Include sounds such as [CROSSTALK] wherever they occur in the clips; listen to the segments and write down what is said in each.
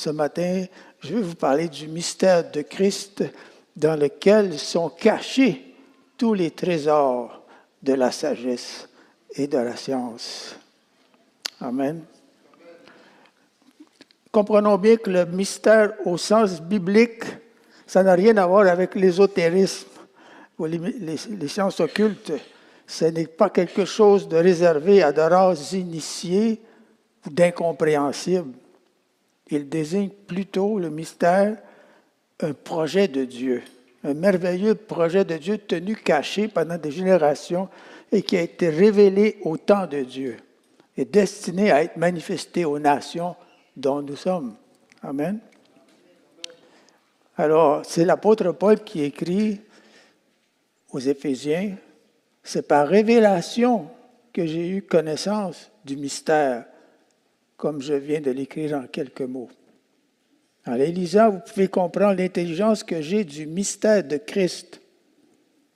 Ce matin, je vais vous parler du mystère de Christ dans lequel sont cachés tous les trésors de la sagesse et de la science. Amen. Comprenons bien que le mystère au sens biblique, ça n'a rien à voir avec l'ésotérisme ou les, sciences occultes. Ce n'est pas quelque chose de réservé à de races initiées ou d'incompréhensibles. Il désigne plutôt le mystère, un projet de Dieu, un merveilleux projet de Dieu tenu caché pendant des générations et qui a été révélé au temps de Dieu et destiné à être manifesté aux nations dont nous sommes. Amen. Alors, c'est l'apôtre Paul qui écrit aux Éphésiens, c'est par révélation que j'ai eu connaissance du mystère comme je viens de l'écrire en quelques mots. En les vous pouvez comprendre l'intelligence que j'ai du mystère de Christ.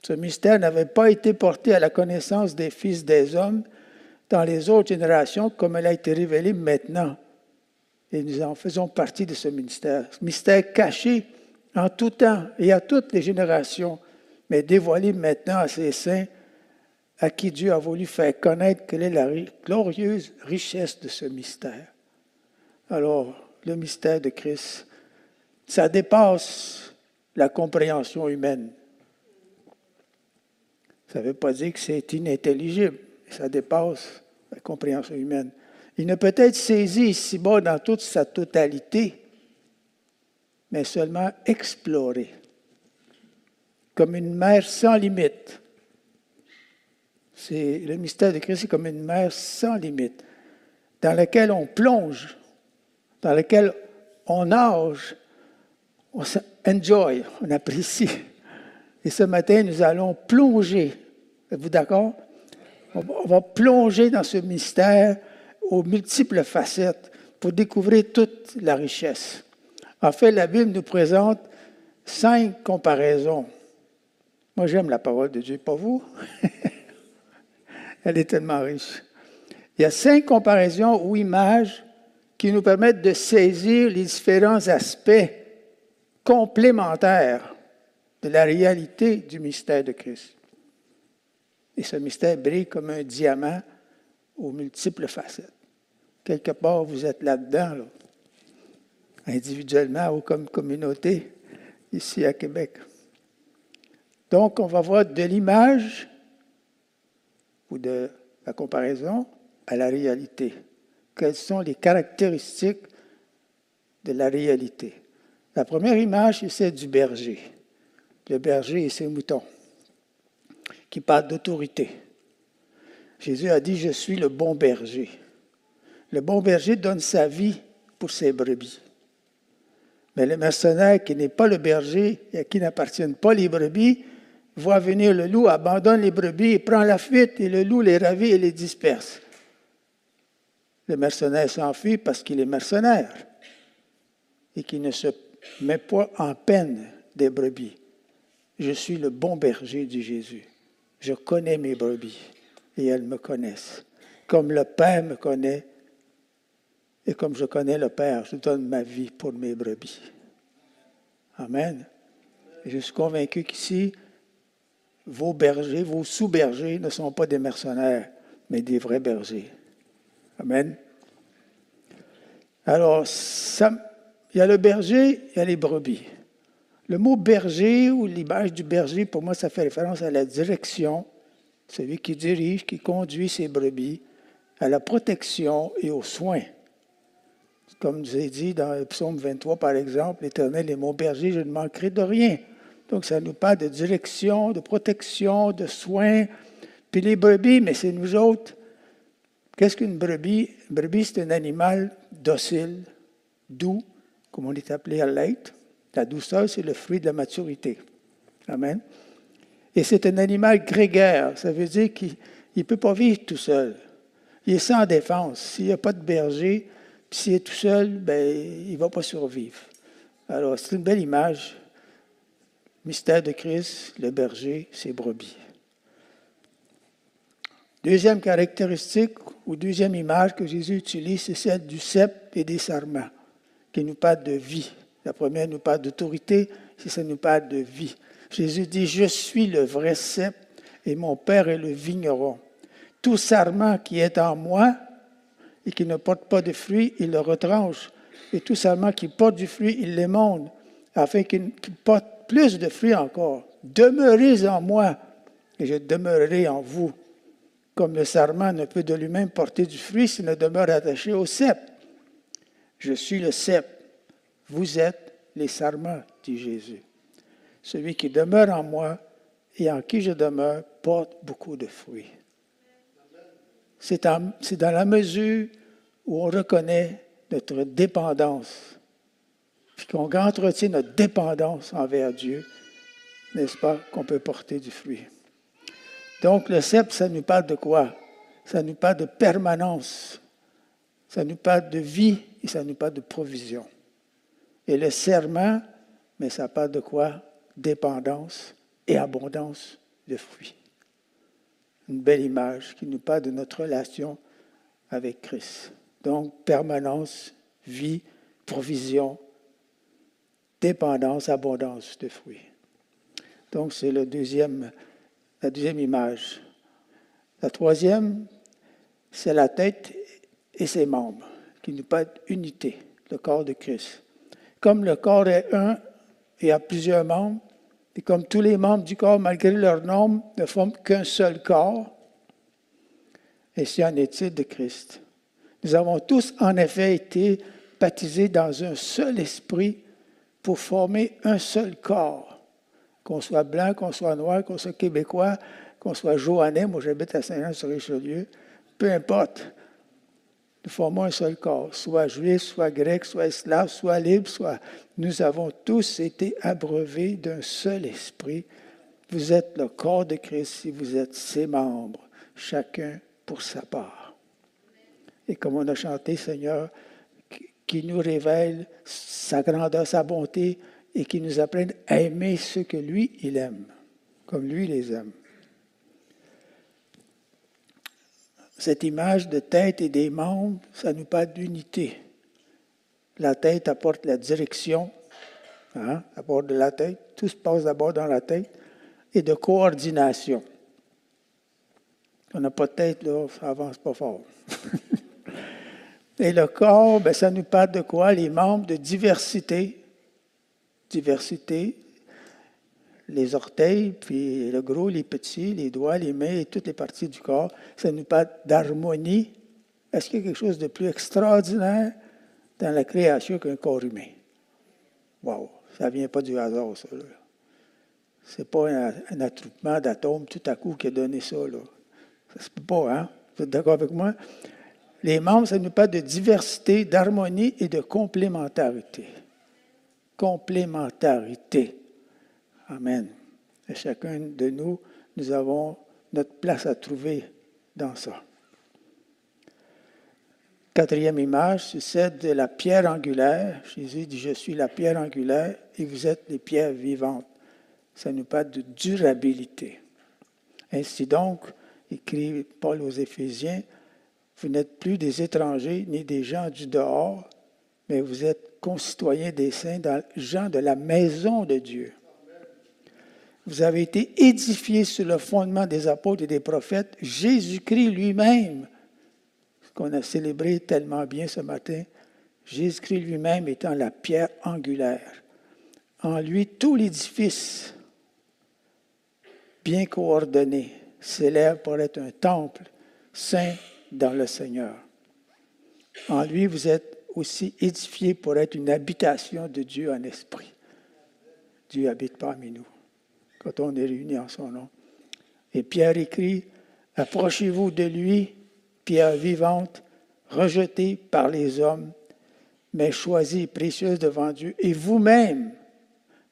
Ce mystère n'avait pas été porté à la connaissance des fils des hommes dans les autres générations comme elle a été révélée maintenant. Et nous en faisons partie de ce mystère. Ce mystère caché en tout temps et à toutes les générations, mais dévoilé maintenant à ses saints à qui Dieu a voulu faire connaître quelle est la ri- glorieuse richesse de ce mystère. Alors, le mystère de Christ, ça dépasse la compréhension humaine. Ça ne veut pas dire que c'est inintelligible, ça dépasse la compréhension humaine. Il ne peut être saisi ici-bas dans toute sa totalité, mais seulement exploré, comme une mer sans limite. C'est le mystère de Christ, c'est comme une mer sans limite, dans laquelle on plonge, dans laquelle on nage, on enjoy, on apprécie. Et ce matin, nous allons plonger. Êtes-vous d'accord? On va plonger dans ce mystère aux multiples facettes pour découvrir toute la richesse. En fait, la Bible nous présente cinq comparaisons. Moi, j'aime la parole de Dieu, pas vous? [LAUGHS] Elle est tellement riche. Il y a cinq comparaisons ou images qui nous permettent de saisir les différents aspects complémentaires de la réalité du mystère de Christ. Et ce mystère brille comme un diamant aux multiples facettes. Quelque part, vous êtes là-dedans, là, individuellement ou comme communauté, ici à Québec. Donc, on va voir de l'image ou de la comparaison à la réalité. Quelles sont les caractéristiques de la réalité? La première image, c'est celle du berger. Le berger et ses moutons, qui parle d'autorité. Jésus a dit, je suis le bon berger. Le bon berger donne sa vie pour ses brebis. Mais le mercenaire qui n'est pas le berger et à qui n'appartiennent pas les brebis, voit venir le loup, abandonne les brebis prend la fuite, et le loup les ravit et les disperse. Le mercenaire s'enfuit parce qu'il est mercenaire et qu'il ne se met pas en peine des brebis. Je suis le bon berger du Jésus. Je connais mes brebis et elles me connaissent. Comme le Père me connaît et comme je connais le Père, je donne ma vie pour mes brebis. Amen. Je suis convaincu qu'ici, vos bergers, vos sous-bergers ne sont pas des mercenaires, mais des vrais bergers. Amen. Alors, il y a le berger, il y a les brebis. Le mot berger ou l'image du berger, pour moi, ça fait référence à la direction, celui qui dirige, qui conduit ses brebis, à la protection et aux soins. Comme je vous ai dit dans le psaume 23, par exemple, l'Éternel est mon berger, je ne manquerai de rien. Donc, ça nous parle de direction, de protection, de soins. Puis les brebis, mais c'est nous autres. Qu'est-ce qu'une brebis? Une brebis, c'est un animal docile, doux, comme on est appelé à l'être. La douceur, c'est le fruit de la maturité. Amen. Et c'est un animal grégaire. Ça veut dire qu'il ne peut pas vivre tout seul. Il est sans défense. S'il n'y a pas de berger, s'il est tout seul, ben, il ne va pas survivre. Alors, c'est une belle image. Mystère de Christ, le berger, ses brebis. Deuxième caractéristique ou deuxième image que Jésus utilise, c'est celle du cep et des sarments, qui nous parle de vie. La première nous parle d'autorité, c'est ça nous parle de vie. Jésus dit, je suis le vrai cep et mon Père est le vigneron. Tout sarment qui est en moi et qui ne porte pas de fruits, il le retranche. Et tout sarment qui porte du fruit, il l'émonde, afin qu'il porte plus de fruits encore. Demeurez en moi et je demeurerai en vous comme le sarment ne peut de lui-même porter du fruit s'il ne demeure attaché au cep. Je suis le cep, vous êtes les sarments, dit Jésus. Celui qui demeure en moi et en qui je demeure porte beaucoup de fruits. C'est dans la mesure où on reconnaît notre dépendance, puis qu'on entretient notre dépendance envers Dieu, n'est-ce pas, qu'on peut porter du fruit. Donc le cep, ça nous parle de quoi? Ça nous parle de permanence, ça nous parle de vie et ça nous parle de provision. Et le serment, mais ça parle de quoi? Dépendance et abondance de fruits. Une belle image qui nous parle de notre relation avec Christ. Donc permanence, vie, provision, dépendance, abondance de fruits. Donc c'est le deuxième la deuxième image. La troisième, c'est la tête et ses membres, qui nous parlent unité, le corps de Christ. Comme le corps est un et a plusieurs membres, et comme tous les membres du corps, malgré leur nombre, ne forment qu'un seul corps, et c'est en est de Christ. Nous avons tous, en effet, été baptisés dans un seul esprit pour former un seul corps qu'on soit blanc, qu'on soit noir, qu'on soit québécois, qu'on soit joannais, moi j'habite à Saint-Jean-sur-Richelieu, peu importe. Nous formons un seul corps, soit juif, soit grec, soit esclave, soit libre, soit. Nous avons tous été abreuvés d'un seul esprit. Vous êtes le corps de Christ si vous êtes ses membres, chacun pour sa part. Et comme on a chanté, Seigneur, qui nous révèle sa grandeur, sa bonté, et qui nous apprenne à aimer ceux que lui, il aime, comme lui les aime. Cette image de tête et des membres, ça nous parle d'unité. La tête apporte la direction, hein, apporte de la tête, tout se passe d'abord dans la tête, et de coordination. On n'a pas de tête, là, ça avance pas fort. [LAUGHS] et le corps, ben, ça nous parle de quoi? Les membres de diversité, diversité, les orteils, puis le gros, les petits, les doigts, les mains et toutes les parties du corps. Ça nous parle d'harmonie. Est-ce qu'il y a quelque chose de plus extraordinaire dans la création qu'un corps humain? Wow! Ça ne vient pas du hasard, ça. Ce n'est pas un, attroupement d'atomes tout à coup qui a donné ça. Ça se peut pas, hein? Vous êtes d'accord avec moi? Les membres, ça nous parle de diversité, d'harmonie et de complémentarité complémentarité. Amen. Et chacun de nous, nous avons notre place à trouver dans ça. Quatrième image, celle de la pierre angulaire. Jésus dit, je suis la pierre angulaire et vous êtes les pierres vivantes. Ça nous parle de durabilité. Ainsi donc, écrit Paul aux Éphésiens, vous n'êtes plus des étrangers ni des gens du dehors, mais vous êtes concitoyens des saints, gens de la maison de Dieu. Vous avez été édifiés sur le fondement des apôtres et des prophètes, Jésus-Christ lui-même, ce qu'on a célébré tellement bien ce matin, Jésus-Christ lui-même étant la pierre angulaire. En lui, tout l'édifice, bien coordonné, s'élève pour être un temple saint dans le Seigneur. En lui, vous êtes aussi édifié pour être une habitation de Dieu en esprit. Dieu habite parmi nous quand on est réunis en son nom. Et Pierre écrit, Approchez-vous de lui, pierre vivante, rejetée par les hommes, mais choisie et précieuse devant Dieu, et vous-même,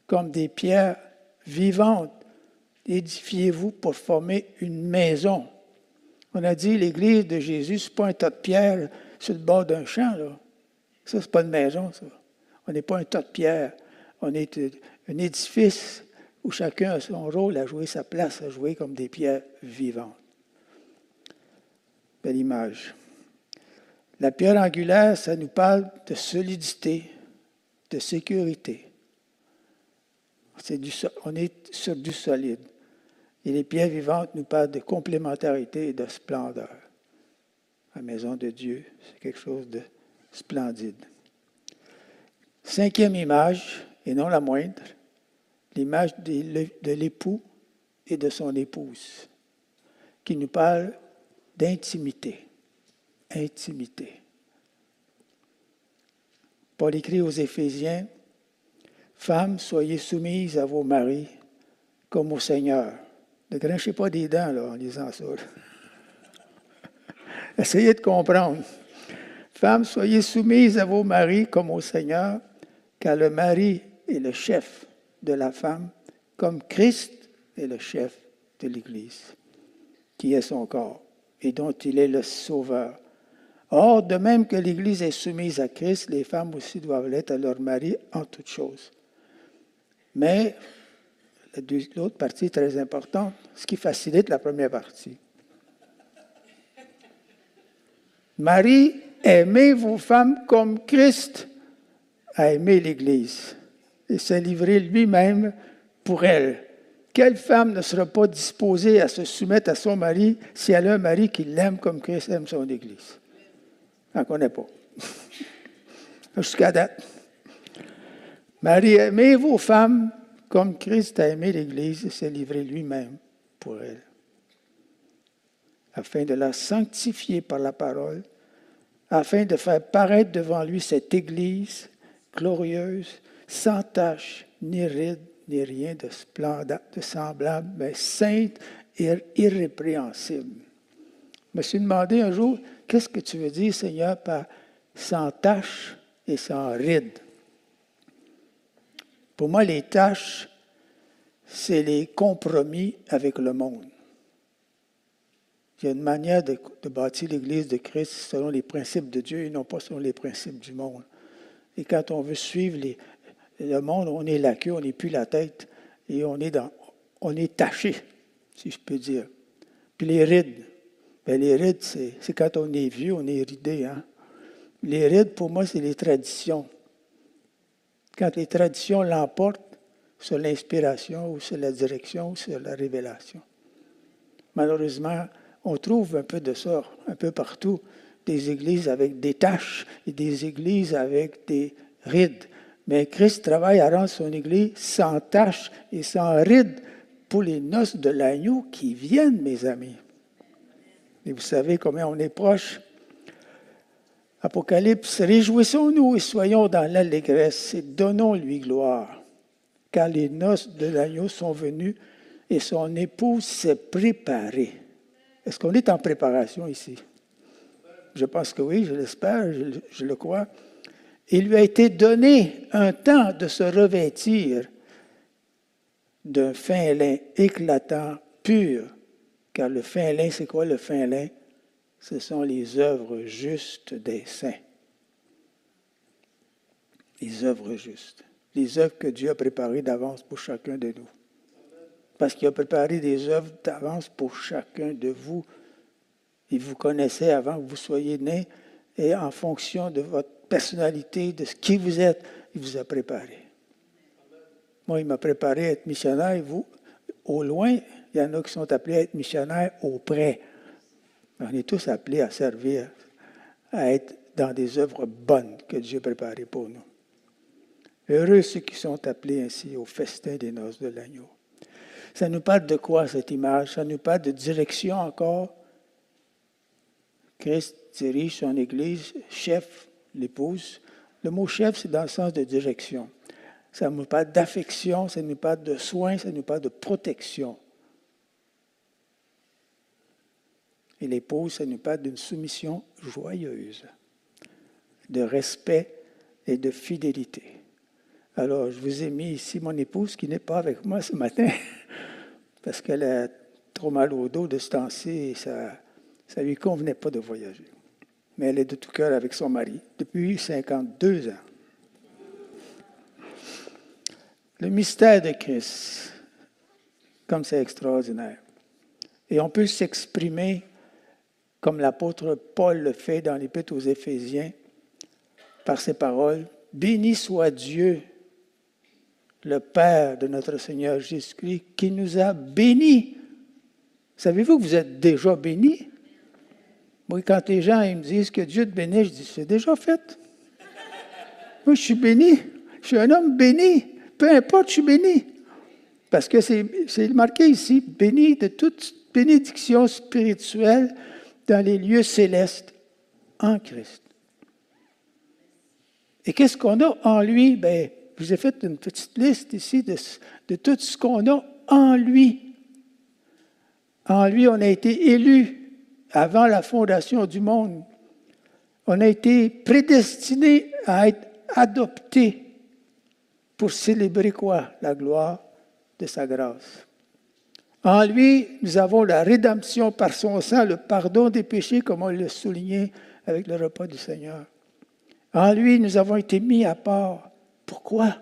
comme des pierres vivantes. Édifiez-vous pour former une maison. On a dit l'église de Jésus, ce n'est pas un tas de pierres sur le bord d'un champ. Là. Ça, ce n'est pas une maison, ça. On n'est pas un tas de pierres. On est un édifice où chacun a son rôle à jouer sa place, à jouer comme des pierres vivantes. Belle image. La pierre angulaire, ça nous parle de solidité, de sécurité. on est sur du solide. Et les pierres vivantes nous parlent de complémentarité et de splendeur. La maison de Dieu, c'est quelque chose de splendide. Cinquième image, et non la moindre, l'image de l'époux et de son épouse, qui nous parle d'intimité. Intimité. Paul écrit aux Éphésiens, Femmes, soyez soumises à vos maris comme au Seigneur. Ne grinchez pas des dents là, en lisant ça. [LAUGHS] Essayez de comprendre. Femmes, soyez soumises à vos maris comme au Seigneur, car le mari est le chef de la femme, comme Christ est le chef de l'Église, qui est son corps et dont il est le sauveur. Or, de même que l'Église est soumise à Christ, les femmes aussi doivent l'être à leur mari en toutes choses. Mais l'autre partie est très importante, ce qui facilite la première partie. Marie, aimez vos femmes comme Christ a aimé l'Église et s'est livré lui-même pour elle? Quelle femme ne sera pas disposée à se soumettre à son mari si elle a un mari qui l'aime comme Christ aime son Église? On ne connaît pas. [LAUGHS] Jusqu'à date. Marie, aimez vos femmes comme Christ a aimé l'Église et s'est livré lui-même pour elle, afin de la sanctifier par la parole, afin de faire paraître devant lui cette Église glorieuse, sans tache, ni ride, ni rien de, de semblable, mais sainte et irrépréhensible. Je me suis demandé un jour, qu'est-ce que tu veux dire, Seigneur, par sans tache et sans ride? Pour moi, les tâches, c'est les compromis avec le monde. Il y a une manière de, bâtir l'Église de Christ selon les principes de Dieu et non pas selon les principes du monde. Et quand on veut suivre le monde, on est la queue, on n'est plus la tête, et on est, taché, si je peux dire. Puis les rides. Bien, les rides, c'est quand on est vieux, on est ridé. Hein? Les rides, pour moi, c'est les traditions. Quand les traditions l'emportent sur l'inspiration ou sur la direction ou sur la révélation. Malheureusement, on trouve un peu de ça un peu partout. Des églises avec des taches et des églises avec des rides. Mais Christ travaille à rendre son Église sans tache et sans ride pour les noces de l'agneau qui viennent, mes amis. Et vous savez combien on est proche. Apocalypse, réjouissons-nous et soyons dans l'allégresse et donnons-lui gloire, car les noces de l'agneau sont venues et son épouse s'est préparée. Est-ce qu'on est en préparation ici? Je pense que oui, je l'espère, je, je le crois il lui a été donné un temps de se revêtir d'un fin lin éclatant, pur, car le fin lin, c'est quoi le fin lin? Ce sont les œuvres justes des saints. Les œuvres justes. Les œuvres que Dieu a préparées d'avance pour chacun de nous. Parce qu'il a préparé des œuvres d'avance pour chacun de vous. Il vous connaissait avant que vous soyez nés et en fonction de votre personnalité, de ce qui vous êtes, il vous a préparé. Moi, il m'a préparé à être missionnaire. Vous, au loin, il y en a qui sont appelés à être missionnaires auprès. On est tous appelés à servir, à être dans des œuvres bonnes que Dieu préparées pour nous. Heureux ceux qui sont appelés ainsi au festin des noces de l'agneau. Ça nous parle de quoi cette image? Ça nous parle de direction encore. Christ dirige son Église, chef l'épouse. Le mot chef, c'est dans le sens de direction. Ça nous parle d'affection, ça nous parle de soins, ça nous parle de protection. Et l'épouse, ça nous parle d'une soumission joyeuse, de respect et de fidélité. Alors, je vous ai mis ici mon épouse qui n'est pas avec moi ce matin [LAUGHS] parce qu'elle a trop mal au dos de ce temps-ci et ça ne lui convenait pas de voyager. Mais elle est de tout cœur avec son mari depuis 52 ans. Le mystère de Christ, comme c'est extraordinaire. Et on peut s'exprimer comme l'apôtre Paul le fait dans l'Épître aux Éphésiens, par ces paroles. Béni soit Dieu, le Père de notre Seigneur Jésus-Christ, qui nous a bénis. Savez-vous que vous êtes déjà bénis? Moi, quand les gens ils me disent que Dieu te bénit, je dis, c'est déjà fait. Moi, je suis béni. Je suis un homme béni. Peu importe, je suis béni. Parce que c'est marqué ici, béni de toute bénédiction spirituelle dans les lieux célestes en Christ. Et qu'est-ce qu'on a en lui? Ben, je vous ai fait une petite liste ici de, de tout ce qu'on a en lui. En lui, on a été élu avant la fondation du monde. On a été prédestiné à être adopté pour célébrer quoi? La gloire de sa grâce. En lui, nous avons la rédemption par son sang, le pardon des péchés, comme on l'a souligné avec le repas du Seigneur. En lui, nous avons été mis à part. Pourquoi?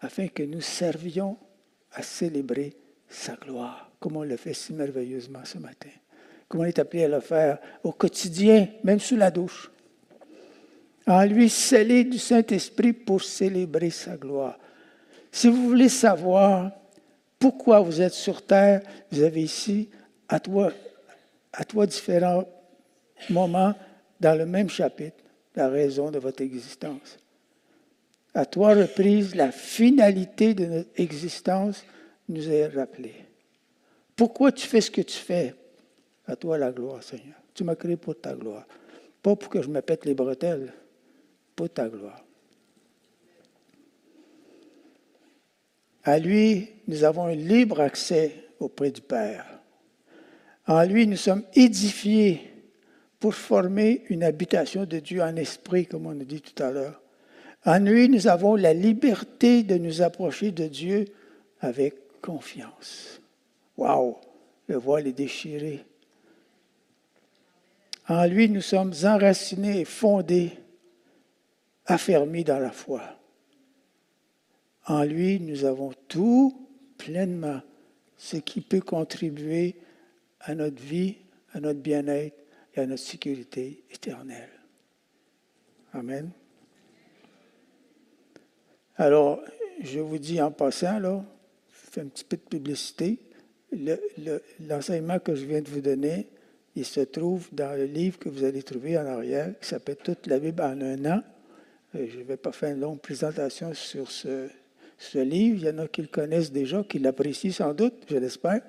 Afin que nous servions à célébrer sa gloire, comme on le fait si merveilleusement ce matin. Comme on est appelé à le faire au quotidien, même sous la douche. En lui, scellé du Saint-Esprit pour célébrer sa gloire. Si vous voulez savoir pourquoi vous êtes sur terre, vous avez ici, à toi différents moments dans le même chapitre, la raison de votre existence. À trois reprises, la finalité de notre existence nous est rappelée. Pourquoi tu fais ce que tu fais? À toi la gloire, Seigneur. Tu m'as créé pour ta gloire. Pas pour que je me pète les bretelles, pour ta gloire. À lui, nous avons un libre accès auprès du Père. En lui, nous sommes édifiés pour former une habitation de Dieu en esprit, comme on a dit tout à l'heure. En lui, nous avons la liberté de nous approcher de Dieu avec confiance. Waouh! Le voile est déchiré. En lui, nous sommes enracinés et fondés, affermis dans la foi. En lui, nous avons tout pleinement ce qui peut contribuer à notre vie, à notre bien-être et à notre sécurité éternelle. Amen. Alors, je vous dis en passant, là, je fais un petit peu de publicité. L'enseignement que je viens de vous donner, il se trouve dans le livre que vous allez trouver en arrière, qui s'appelle Toute la Bible en un an. Euh, je ne vais pas faire une longue présentation sur ce, ce livre. Il y en a qui le connaissent déjà, qui l'apprécient sans doute, je l'espère.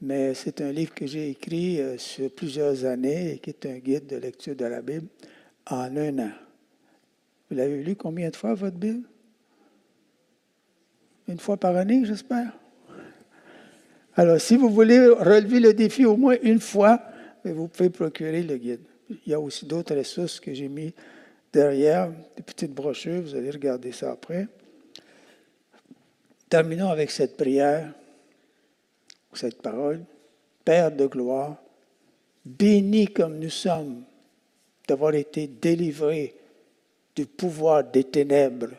Mais c'est un livre que j'ai écrit euh, sur plusieurs années et qui est un guide de lecture de la Bible en un an. Vous l'avez lu combien de fois, votre Bible? Une fois par année, j'espère? Alors, si vous voulez relever le défi au moins une fois, vous pouvez procurer le guide. Il y a aussi d'autres ressources que j'ai mis derrière, des petites brochures, vous allez regarder ça après. Terminons avec cette prière, cette parole. Père de gloire, béni comme nous sommes d'avoir été délivrés du pouvoir des ténèbres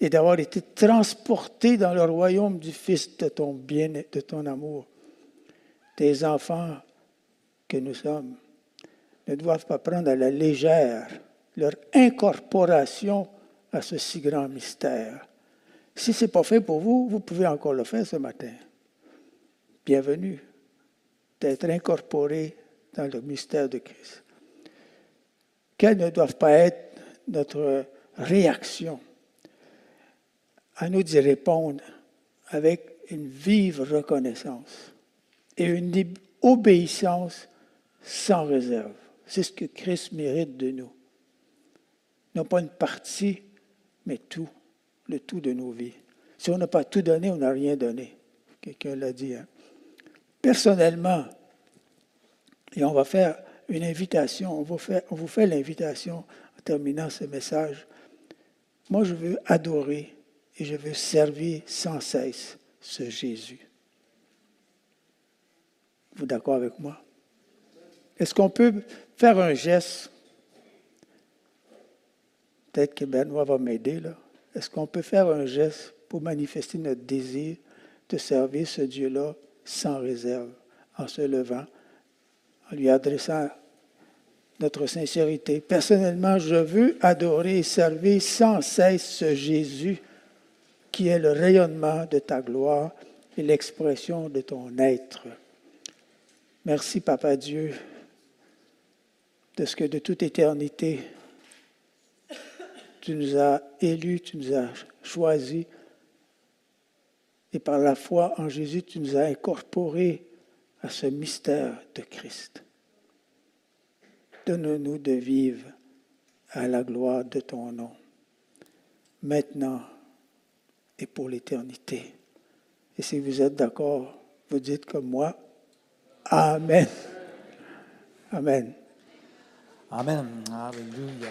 et d'avoir été transportés dans le royaume du Fils de ton bien de ton amour. Tes enfants que nous sommes ne doivent pas prendre à la légère leur incorporation à ce si grand mystère. Si ce n'est pas fait pour vous, vous pouvez encore le faire ce matin. Bienvenue d'être incorporé dans le mystère de Christ. Quelles ne doivent pas être notre réaction à nous d'y répondre avec une vive reconnaissance et une obéissance sans réserve? C'est ce que Christ mérite de nous. Non pas une partie, mais tout le tout de nos vies. Si on n'a pas tout donné, on n'a rien donné. Quelqu'un l'a dit. Hein. Personnellement, et on va faire une invitation, on vous fait, l'invitation en terminant ce message. Moi, je veux adorer et je veux servir sans cesse ce Jésus. Vous d'accord avec moi? Est-ce qu'on peut faire un geste? Peut-être que Benoît va m'aider là. Est-ce qu'on peut faire un geste pour manifester notre désir de servir ce Dieu-là sans réserve, en se levant, en lui adressant notre sincérité? Personnellement, je veux adorer et servir sans cesse ce Jésus qui est le rayonnement de ta gloire et l'expression de ton être. Merci, Papa Dieu, de ce que de toute éternité, tu nous as élus, tu nous as choisis, et par la foi en Jésus, tu nous as incorporés à ce mystère de Christ. Donne-nous de vivre à la gloire de ton nom, maintenant et pour l'éternité. Et si vous êtes d'accord, vous dites comme moi, Amen. Amen. Amen. Alléluia.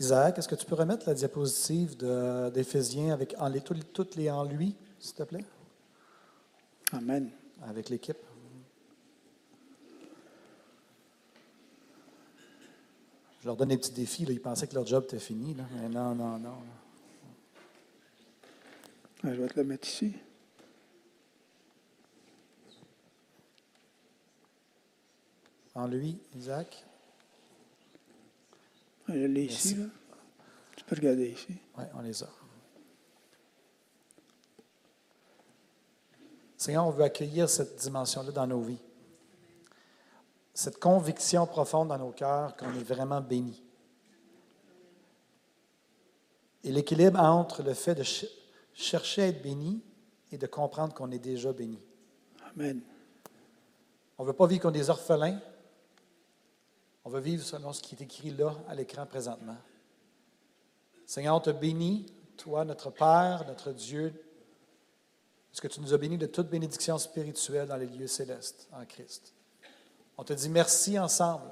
Isaac, est-ce que tu peux remettre la diapositive d'Éphésiens avec en, les, toutes les en lui, s'il te plaît? Amen. Avec l'équipe. Je leur donne des petits défis. Là. Ils pensaient que leur job était fini. Là. Mais non, non, non. Je vais te le mettre ici. En lui, Isaac. Je l'ai ici. Là. Tu peux regarder ici. Oui, on les a. Seigneur, on veut accueillir cette dimension-là dans nos vies. Cette conviction profonde dans nos cœurs qu'on est vraiment béni. Et l'équilibre entre le fait de chercher à être béni et de comprendre qu'on est déjà béni. Amen. On ne veut pas vivre comme des orphelins, on veut vivre selon ce qui est écrit là à l'écran présentement. Seigneur, on te bénit, toi, notre Père, notre Dieu, parce que tu nous as bénis de toute bénédiction spirituelle dans les lieux célestes en Christ? On te dit merci ensemble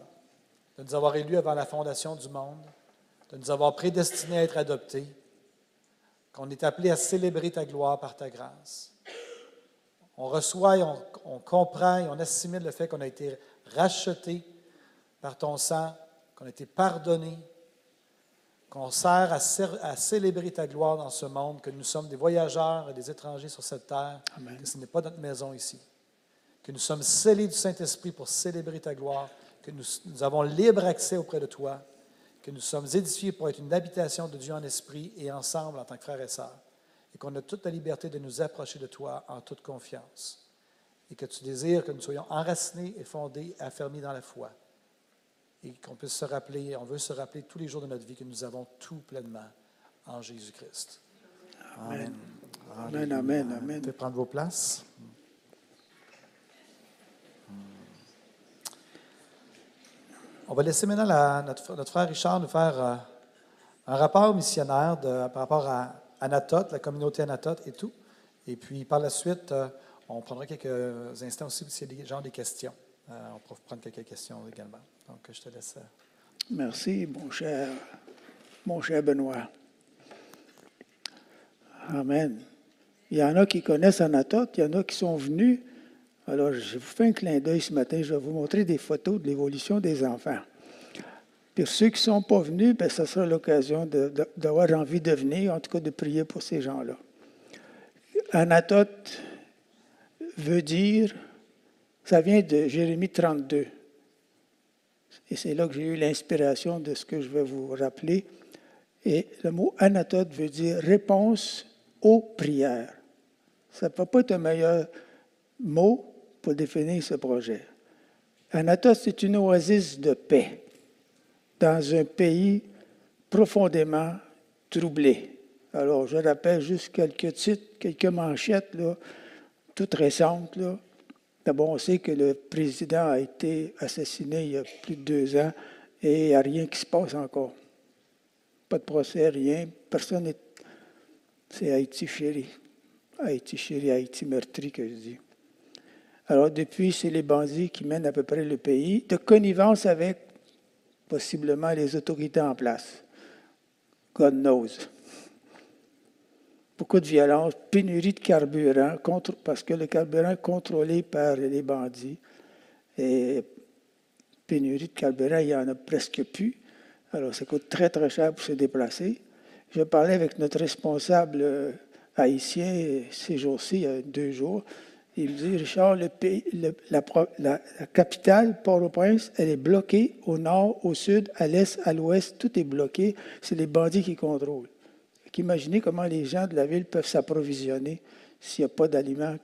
de nous avoir élus avant la fondation du monde, de nous avoir prédestinés à être adoptés, qu'on est appelé à célébrer ta gloire par ta grâce. On reçoit on comprend et on assimile le fait qu'on a été racheté par ton sang, qu'on a été pardonné, qu'on sert à, célébrer ta gloire dans ce monde, que nous sommes des voyageurs et des étrangers sur cette terre, que ce n'est pas notre maison ici, que nous sommes scellés du Saint-Esprit pour célébrer ta gloire, que nous, nous avons libre accès auprès de toi, que nous sommes édifiés pour être une habitation de Dieu en esprit et ensemble en tant que frères et sœurs, et qu'on a toute la liberté de nous approcher de toi en toute confiance, et que tu désires que nous soyons enracinés et fondés, affermis dans la foi et qu'on puisse se rappeler, on veut se rappeler tous les jours de notre vie que nous avons tout pleinement en Jésus-Christ. Amen. Amen, amen, amen. Vous pouvez prendre vos places. On va laisser maintenant notre, frère Richard nous faire euh, un rapport missionnaire de, par rapport à Anatote, la communauté Anatote et tout. Et puis par la suite, euh, on prendra quelques instants aussi s'il y a des gens des questions. Euh, on pourra prendre quelques questions également. Donc, je te laisse. Euh, Merci, mon cher, mon cher Benoît. Amen. Il y en a qui connaissent Anatote, il y en a qui sont venus. Alors, je vous fais un clin d'œil ce matin. Je vais vous montrer des photos de l'évolution des enfants. Pour ceux qui ne sont pas venus, bien, ça sera l'occasion d'avoir envie de venir, en tout cas de prier pour ces gens-là. Anatote veut dire ça vient de Jérémie 32. Et c'est là que j'ai eu l'inspiration de ce que je vais vous rappeler. Et le mot anatote veut dire réponse aux prières. Ça ne peut pas être un meilleur mot pour définir ce projet. Anatote, c'est une oasis de paix dans un pays profondément troublé. Alors, je rappelle juste quelques titres, quelques manchettes, là, toutes récentes. Là. D'abord, on sait que le président a été assassiné il y a plus de deux ans et il n'y a rien qui se passe encore. Pas de procès, rien. Personne n'est. C'est Haïti chéri. Haïti chéri, Haïti meurtri que je dis. Alors depuis, c'est les bandits qui mènent à peu près le pays, de connivence avec possiblement les autorités en place. God knows. Beaucoup de violence, pénurie de carburant, parce que le carburant est contrôlé par les bandits. Et pénurie de carburant, il n'y en a presque plus. Alors, ça coûte très, très cher pour se déplacer. Je parlais avec notre responsable euh, haïtien ces jours-ci, il y a deux jours. Il me dit, Richard, le pays, la, capitale, Port-au-Prince, elle est bloquée au nord, au sud, à l'est, à l'ouest, tout est bloqué. C'est les bandits qui contrôlent. Imaginez comment les gens de la ville peuvent s'approvisionner s'il n'y a pas d'aliments,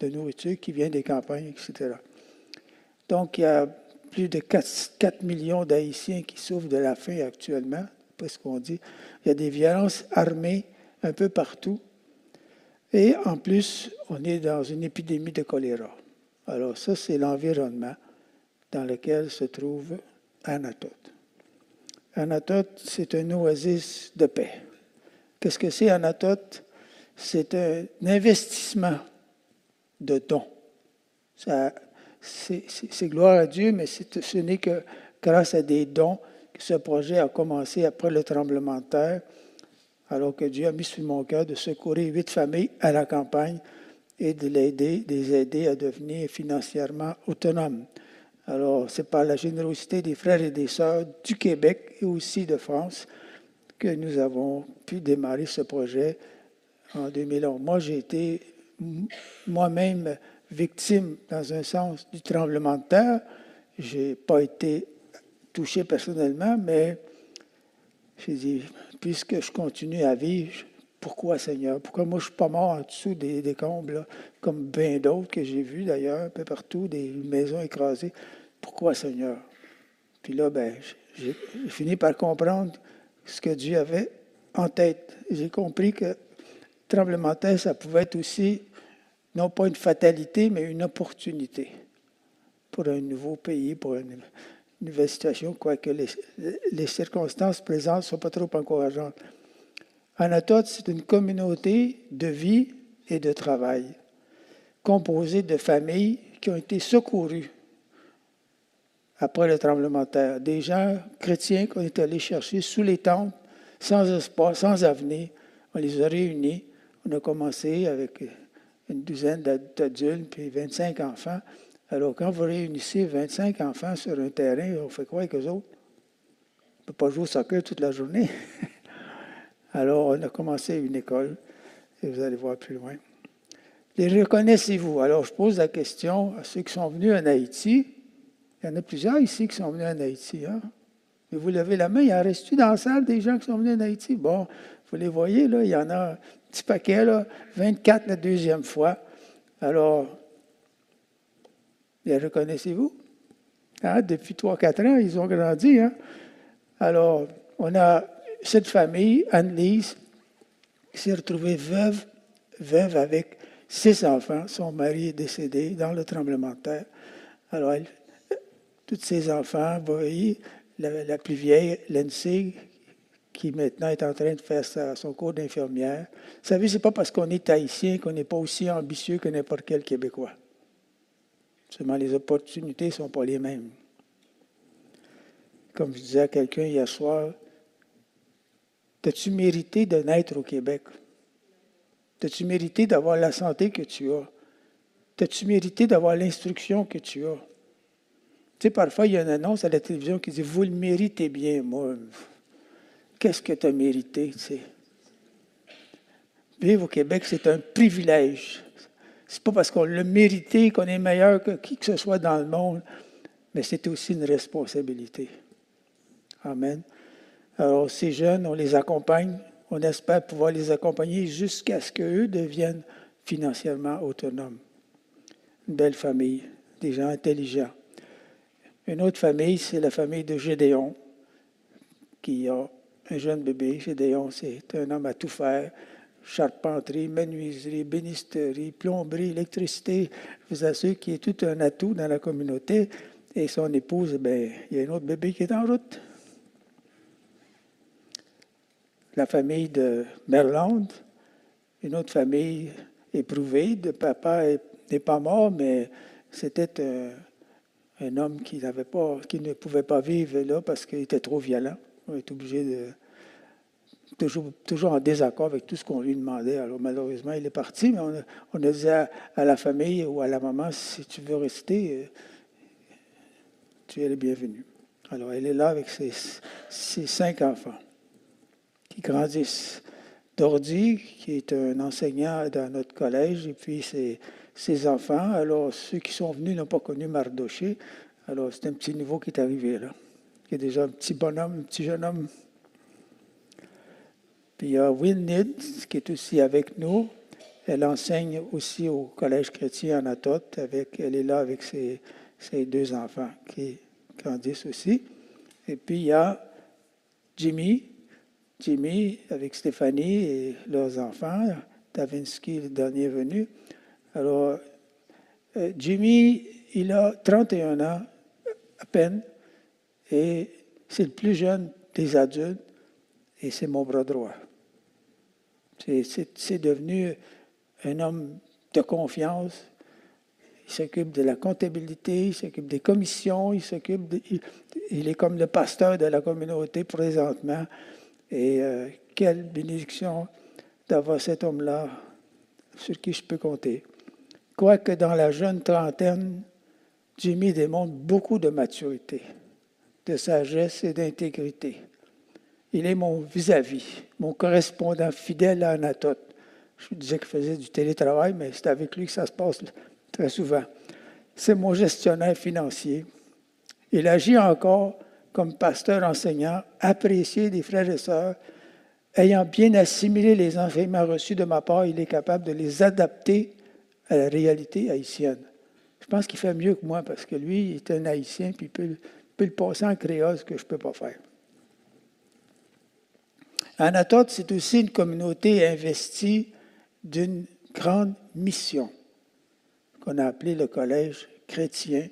de nourriture qui vient des campagnes, etc. Donc, il y a plus de 4, millions d'Haïtiens qui souffrent de la faim actuellement, c'est ce qu'on dit. Il y a des violences armées un peu partout. Et en plus, on est dans une épidémie de choléra. Alors ça, c'est l'environnement dans lequel se trouve Anatote. Anatote, c'est un oasis de paix. Qu'est-ce que c'est Anatote? C'est un investissement de dons. C'est gloire à Dieu, mais ce n'est que grâce à des dons que ce projet a commencé après le tremblement de terre alors que Dieu a mis sur mon cœur de secourir huit familles à la campagne et de les aider à devenir financièrement autonomes. Alors, c'est par la générosité des frères et des sœurs du Québec et aussi de France que nous avons pu démarrer ce projet en 2011. Moi, j'ai été moi-même victime, dans un sens, du tremblement de terre. Je n'ai pas été touché personnellement, mais j'ai dit, puisque je continue à vivre, pourquoi Seigneur? Pourquoi moi je ne suis pas mort en dessous des, combles, comme bien d'autres que j'ai vus d'ailleurs, un peu partout, des maisons écrasées? Pourquoi Seigneur? Puis là, ben, j'ai fini par comprendre ce que Dieu avait en tête. J'ai compris que tremblement de terre, ça pouvait être aussi, non pas une fatalité, mais une opportunité pour un nouveau pays, pour une, nouvelle situation, quoique les, circonstances présentes ne sont pas trop encourageantes. Anatote, c'est une communauté de vie et de travail, composée de familles qui ont été secourues après le tremblement de terre. Des gens chrétiens qu'on est allés chercher sous les tentes, sans espoir, sans avenir. On les a réunis. On a commencé avec une douzaine d'adultes, puis 25 enfants. Alors, quand vous réunissez 25 enfants sur un terrain, on fait quoi avec eux autres? On ne peut pas jouer au soccer toute la journée. [LAUGHS] Alors, on a commencé une école, et vous allez voir plus loin. Les reconnaissez-vous? Alors, je pose la question à ceux qui sont venus en Haïti. Il y en a plusieurs ici qui sont venus en Haïti. Hein? Mais vous levez la main, il en reste-tu dans la salle des gens qui sont venus en Haïti? Bon, vous les voyez, là, il y en a un petit paquet, là, 24 la deuxième fois. Alors, les reconnaissez-vous? Hein? Depuis 3-4 ans, ils ont grandi. Hein? Alors, on a cette famille, Anne-Lise, qui s'est retrouvée veuve, veuve avec six enfants. Son mari est décédé dans le tremblement de terre. Alors, elle, tous ses enfants, la, plus vieille, Lindsay, qui maintenant est en train de faire son cours d'infirmière. Vous savez, ce n'est pas parce qu'on est haïtien qu'on n'est pas aussi ambitieux que n'importe quel Québécois. Seulement, les opportunités ne sont pas les mêmes. Comme je disais à quelqu'un hier soir, as-tu mérité de naître au Québec? As-tu mérité d'avoir la santé que tu as? As-tu mérité d'avoir l'instruction que tu as? Tu sais, parfois, il y a une annonce à la télévision qui dit Vous le méritez bien, moi. Qu'est-ce que tu as mérité? Vivre au Québec, c'est un privilège. C'est pas parce qu'on l'a mérité qu'on est meilleur que qui que ce soit dans le monde, mais c'est aussi une responsabilité. Amen. Alors, ces jeunes, on les accompagne. On espère pouvoir les accompagner jusqu'à ce qu'eux deviennent financièrement autonomes. Une belle famille, des gens intelligents. Une autre famille, c'est la famille de Gédéon, qui a un jeune bébé. Gédéon, c'est un homme à tout faire charpenterie, menuiserie, bénisterie, plomberie, électricité. Je vous assure qu'il est tout un atout dans la communauté. Et son épouse, ben, il y a un autre bébé qui est en route. La famille de Merland, une autre famille éprouvée de papa n'est pas mort, mais c'était un, homme qui, ne pouvait pas vivre là parce qu'il était trop violent. On est obligé de. Toujours, en désaccord avec tout ce qu'on lui demandait. Alors malheureusement, il est parti, mais on a, dit à, la famille ou à la maman, si tu veux rester, tu es le bienvenu. Alors elle est là avec ses, ses cinq enfants qui grandissent. Dordi, qui est un enseignant dans notre collège, et puis ses, ses enfants. Alors, ceux qui sont venus n'ont pas connu Mardoché. Alors, c'est un petit nouveau qui est arrivé là. Y a déjà un petit bonhomme, un petit jeune homme. Puis il y a Will qui est aussi avec nous. Elle enseigne aussi au Collège chrétien en Atote. Avec, elle est là avec ses, ses deux enfants qui grandissent aussi. Et puis il y a Jimmy, Jimmy avec Stéphanie et leurs enfants. Davinsky, le dernier venu. Alors, euh, Jimmy, il a 31 ans à peine et c'est le plus jeune des adultes et c'est mon bras droit. C'est devenu un homme de confiance. Il s'occupe de la comptabilité, il s'occupe des commissions, il s'occupe, il, est comme le pasteur de la communauté présentement. Et euh, quelle bénédiction d'avoir cet homme-là sur qui je peux compter. Quoique dans la jeune trentaine, Jimmy démontre beaucoup de maturité, de sagesse et d'intégrité. Il est mon vis-à-vis, mon correspondant fidèle à Anatote. Je vous disais qu'il faisait du télétravail, mais c'est avec lui que ça se passe très souvent. C'est mon gestionnaire financier. Il agit encore comme pasteur enseignant, apprécié des frères et sœurs. Ayant bien assimilé les enseignements reçus de ma part, il est capable de les adapter à la réalité haïtienne. Je pense qu'il fait mieux que moi parce que lui, il est un haïtien, puis il peut, le passer en créole, ce que je ne peux pas faire. Anatote, c'est aussi une communauté investie d'une grande mission qu'on a appelée le Collège chrétien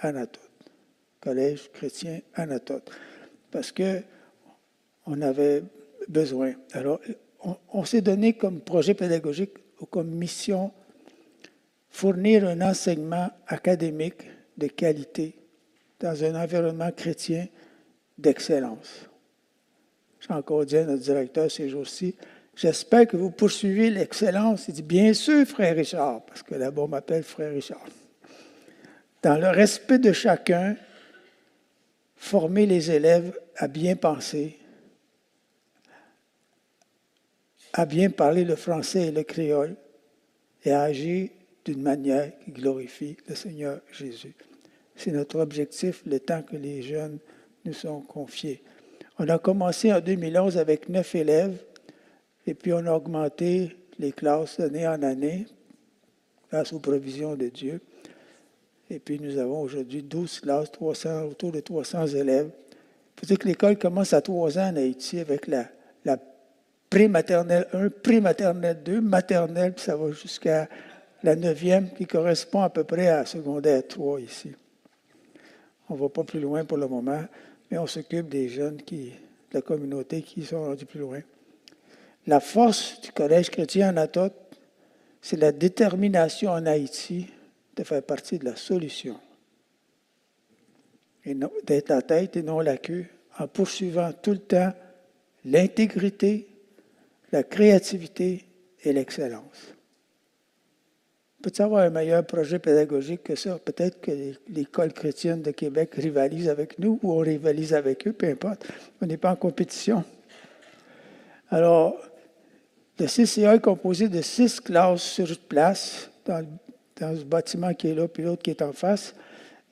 Anatote. Collège chrétien Anatote. Parce que on avait besoin. Alors, on, on s'est donné comme projet pédagogique ou comme mission fournir un enseignement académique de qualité dans un environnement chrétien d'excellence. J'ai encore dit à notre directeur ces jours-ci, j'espère que vous poursuivez l'excellence. Il dit, bien sûr, frère Richard, parce que là-bas, on m'appelle frère Richard. Dans le respect de chacun, former les élèves à bien penser, à bien parler le français et le créole, et à agir d'une manière qui glorifie le Seigneur Jésus. C'est notre objectif le temps que les jeunes nous sont confiés. On a commencé en 2011 avec neuf élèves et puis on a augmenté les classes d'année en année grâce aux provisions de Dieu. Et puis nous avons aujourd'hui 12 classes, 300, autour de 300 élèves. Il faut que l'école commence à 3 ans en Haïti avec la, la pré-maternelle 1, pré-maternelle 2, maternelle, puis ça va jusqu'à la neuvième qui correspond à peu près à secondaire 3 ici. On ne va pas plus loin pour le moment, mais on s'occupe des jeunes qui, de la communauté qui sont rendus plus loin. La force du Collège chrétien en Atote, c'est la détermination en Haïti de faire partie de la solution. Et d'être la tête et non la queue, en poursuivant tout le temps l'intégrité, la créativité et l'excellence. Peut-il avoir un meilleur projet pédagogique que ça? Peut-être que l'école chrétienne de Québec rivalise avec nous ou on rivalise avec eux, peu importe. On n'est pas en compétition. Alors, le CCA est composé de six classes sur place dans, dans ce bâtiment qui est là, puis l'autre qui est en face.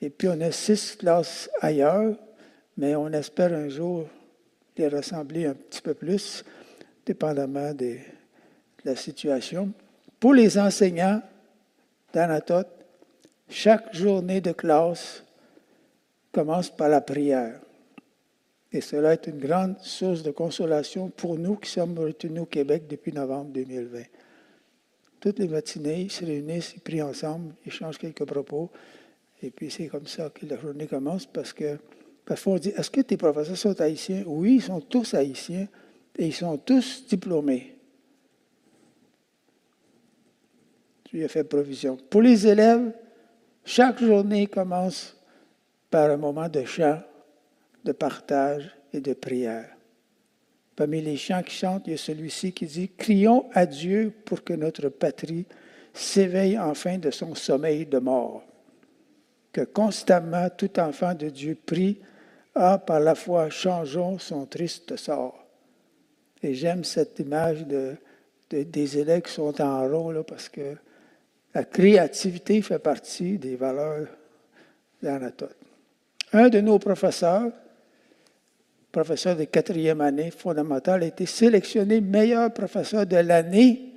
Et puis, on a six classes ailleurs, mais on espère un jour les rassembler un petit peu plus, dépendamment de la situation. Pour les enseignants, d'Anatote, chaque journée de classe commence par la prière. Et cela est une grande source de consolation pour nous qui sommes retenus au Québec depuis novembre 2020. Toutes les matinées, ils se réunissent, ils prient ensemble, ils changent quelques propos. Et puis c'est comme ça que la journée commence parce que parfois on dit Est-ce que tes professeurs sont haïtiens? Oui, ils sont tous haïtiens et ils sont tous diplômés. Dieu a fait provision. Pour les élèves, chaque journée commence par un moment de chant, de partage et de prière. Parmi les chants qui chantent, il y a celui-ci qui dit Crions à Dieu pour que notre patrie s'éveille enfin de son sommeil de mort. Que constamment tout enfant de Dieu prie Ah, par la foi, changeons son triste sort. Et j'aime cette image de, des élèves qui sont en rond, là, parce que la créativité fait partie des valeurs d'Anatote. Un de nos professeurs, professeur de quatrième année fondamentale, a été sélectionné meilleur professeur de l'année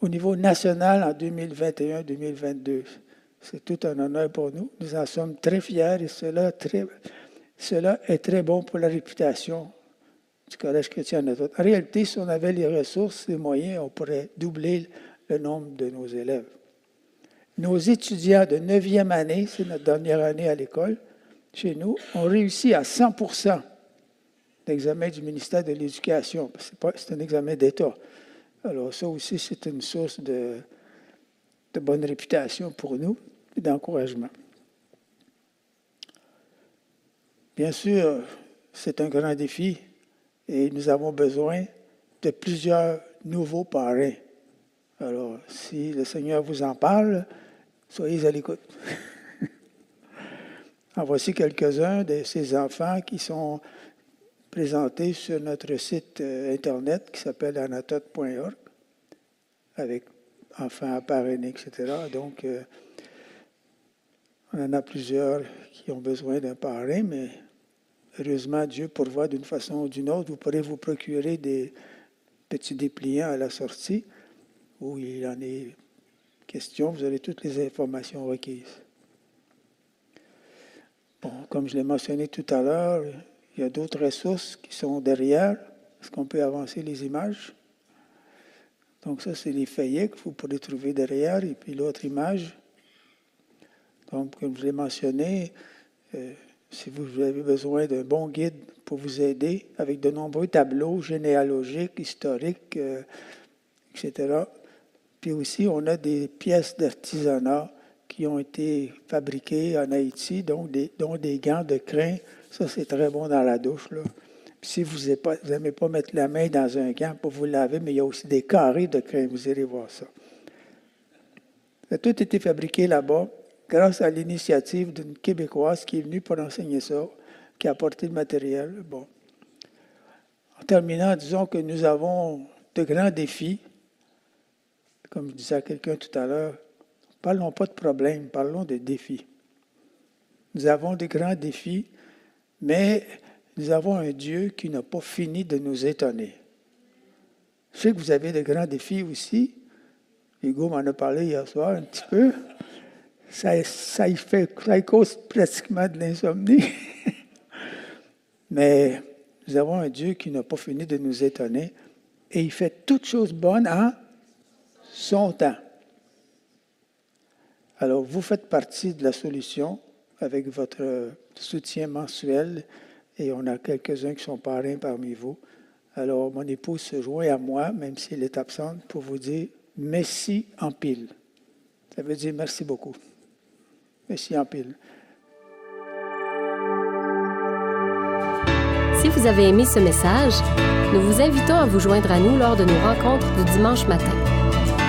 au niveau national en 2021-2022. C'est tout un honneur pour nous. Nous en sommes très fiers et cela, est très bon pour la réputation du Collège chrétien En réalité, si on avait les ressources, les moyens, on pourrait doubler le nombre de nos élèves. Nos étudiants de 9e année, c'est notre dernière année à l'école, chez nous, ont réussi à 100 l'examen du ministère de l'Éducation. C'est un examen d'État. Alors ça aussi, c'est une source de, de bonne réputation pour nous et d'encouragement. Bien sûr, c'est un grand défi et nous avons besoin de plusieurs nouveaux parrains. Alors, si le Seigneur vous en parle, soyez à l'écoute. [LAUGHS] en voici quelques-uns de ces enfants qui sont présentés sur notre site euh, Internet qui s'appelle anatote.org avec enfants parrainés, etc. Donc, euh, on en a plusieurs qui ont besoin d'un parrain, mais heureusement, Dieu pourvoit d'une façon ou d'une autre. Vous pourrez vous procurer des petits dépliants à la sortie où il en est question. Vous aurez toutes les informations requises. Bon, comme je l'ai mentionné tout à l'heure, il y a d'autres ressources qui sont derrière. Est-ce qu'on peut avancer les images? Donc ça, c'est les feuillets que vous pourrez trouver derrière. Et puis l'autre image. Donc, comme je l'ai mentionné, euh, si vous avez besoin d'un bon guide pour vous aider avec de nombreux tableaux généalogiques, historiques, euh, etc. Puis aussi, on a des pièces d'artisanat qui ont été fabriquées en Haïti, donc des, dont des gants de crin. Ça, c'est très bon dans la douche. Si vous n'aimez pas, mettre la main dans un gant pour vous laver, mais il y a aussi des carrés de crin, vous irez voir ça. Ça a tout été fabriqué là-bas grâce à l'initiative d'une Québécoise qui est venue pour enseigner ça, qui a apporté le matériel. Bon. En terminant, disons que nous avons de grands défis. Comme je disais à quelqu'un tout à l'heure, parlons pas de problèmes, parlons de défis. Nous avons de grands défis, mais nous avons un Dieu qui n'a pas fini de nous étonner. Je sais que vous avez de grands défis aussi. Hugo m'en a parlé hier soir un petit peu ça, ça, fait, ça cause pratiquement de l'insomnie. [LAUGHS] Mais nous avons un Dieu qui n'a pas fini de nous étonner et il fait toutes choses bonnes en son temps. Alors, vous faites partie de la solution avec votre soutien mensuel et on a quelques-uns qui sont parrains parmi vous. Alors, mon épouse se joint à moi, même si elle est absente, pour vous dire merci en pile. Ça veut dire merci beaucoup. Merci en pile. Si vous avez aimé ce message, nous vous invitons à vous joindre à nous lors de nos rencontres du dimanche matin.